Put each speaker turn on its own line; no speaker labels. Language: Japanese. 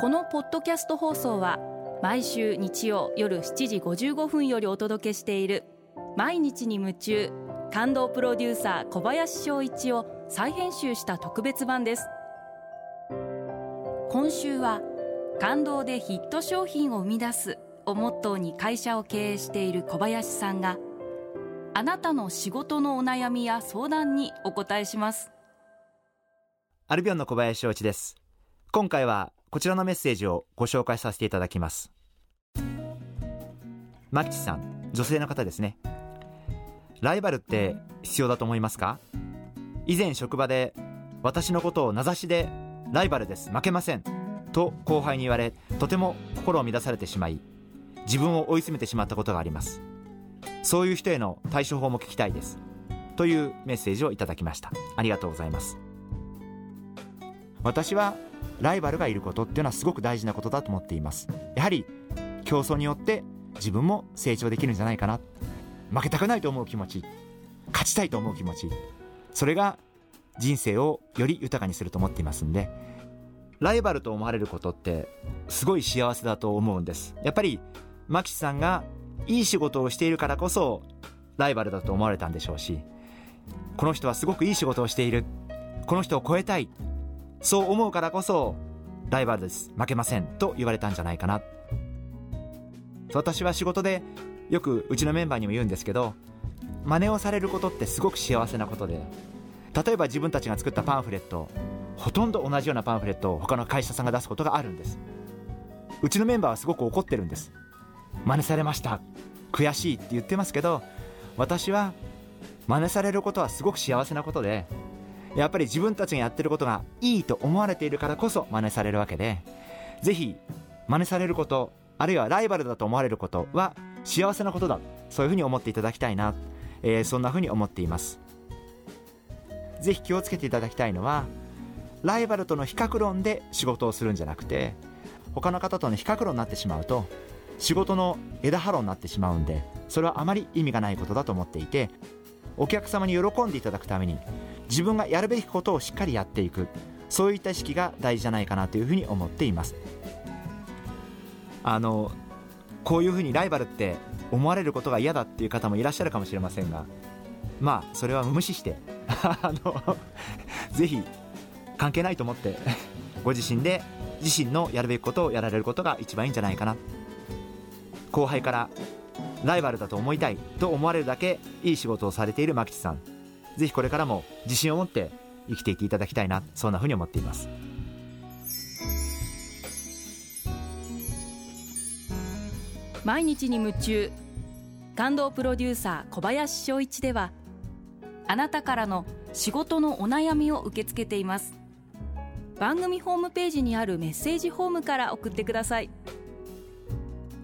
このポッドキャスト放送は毎週日曜夜7時55分よりお届けしている毎日に夢中感動プロデューサー小林翔一を再編集した特別版です。今週は感動でヒット商品を生み出すをモットーに会社を経営している小林さんがあなたの仕事のお悩みや相談にお答えします。
アルビオンの小林翔一です。今回はこちらのメッセージをご紹介させていただきます。マキチさん女性の方ですね。ライバルって必要だと思いますか？以前職場で私のことを名指しでライバルです負けませんと後輩に言われとても心を乱されてしまい自分を追い詰めてしまったことがあります。そういう人への対処法も聞きたいです。というメッセージをいただきました。ありがとうございます。私はライバルがいることっていうのはすごく大事なことだと思っています。やはり競争によって自分も成長できるんじゃないかな。負けたくないと思う気持ち。勝ちたいと思う気持ち。それが人生をより豊かにすると思っていますんで。ライバルと思われることってすごい幸せだと思うんです。やっぱりマキさんがいい仕事をしているからこそライバルだと思われたんでしょうしこの人はすごくいい仕事をしている。この人を超えたい。そう思うからこそライバルです。負けませんと言われたんじゃないかな。私は仕事でよくうちのメンバーにも言うんですけど真似をされることってすごく幸せなことで例えば自分たちが作ったパンフレットほとんど同じようなパンフレットを他の会社さんが出すことがあるんです。うちのメンバーはすごく怒ってるんです。真似されました。悔しいって言ってますけど私は真似されることはすごく幸せなことでやっぱり自分たちがやってることがいいと思われているからこそ真似されるわけでぜひ真似されることあるいはライバルだと思われることは幸せなことだそういうふうに思っていただきたいな、えー、そんなふうに思っています。ぜひ気をつけていただきたいのはライバルとの比較論で仕事をするんじゃなくて他の方との比較論になってしまうと仕事の枝葉論になってしまうんでそれはあまり意味がないことだと思っていてお客様に喜んでいただくために自分がやるべきことをしっかりやっていく。そういった意識が大事じゃないかなというふうに思っています。あのこういうふうにライバルって思われることが嫌だっていう方もいらっしゃるかもしれませんがまあそれは無視して あのぜひ関係ないと思ってご自身で自身のやるべきことをやられることが一番いいんじゃないかな。後輩からライバルだと思いたいと思われるだけいい仕事をされている牧地さん。ぜひこれからも自信を持って生きていっていただきたいなそんなふうに思っています。
毎日に夢中。感動プロデューサー小林翔一ではあなたからの仕事のお悩みを受け付けています。番組ホームページにあるメッセージフォームから送ってください。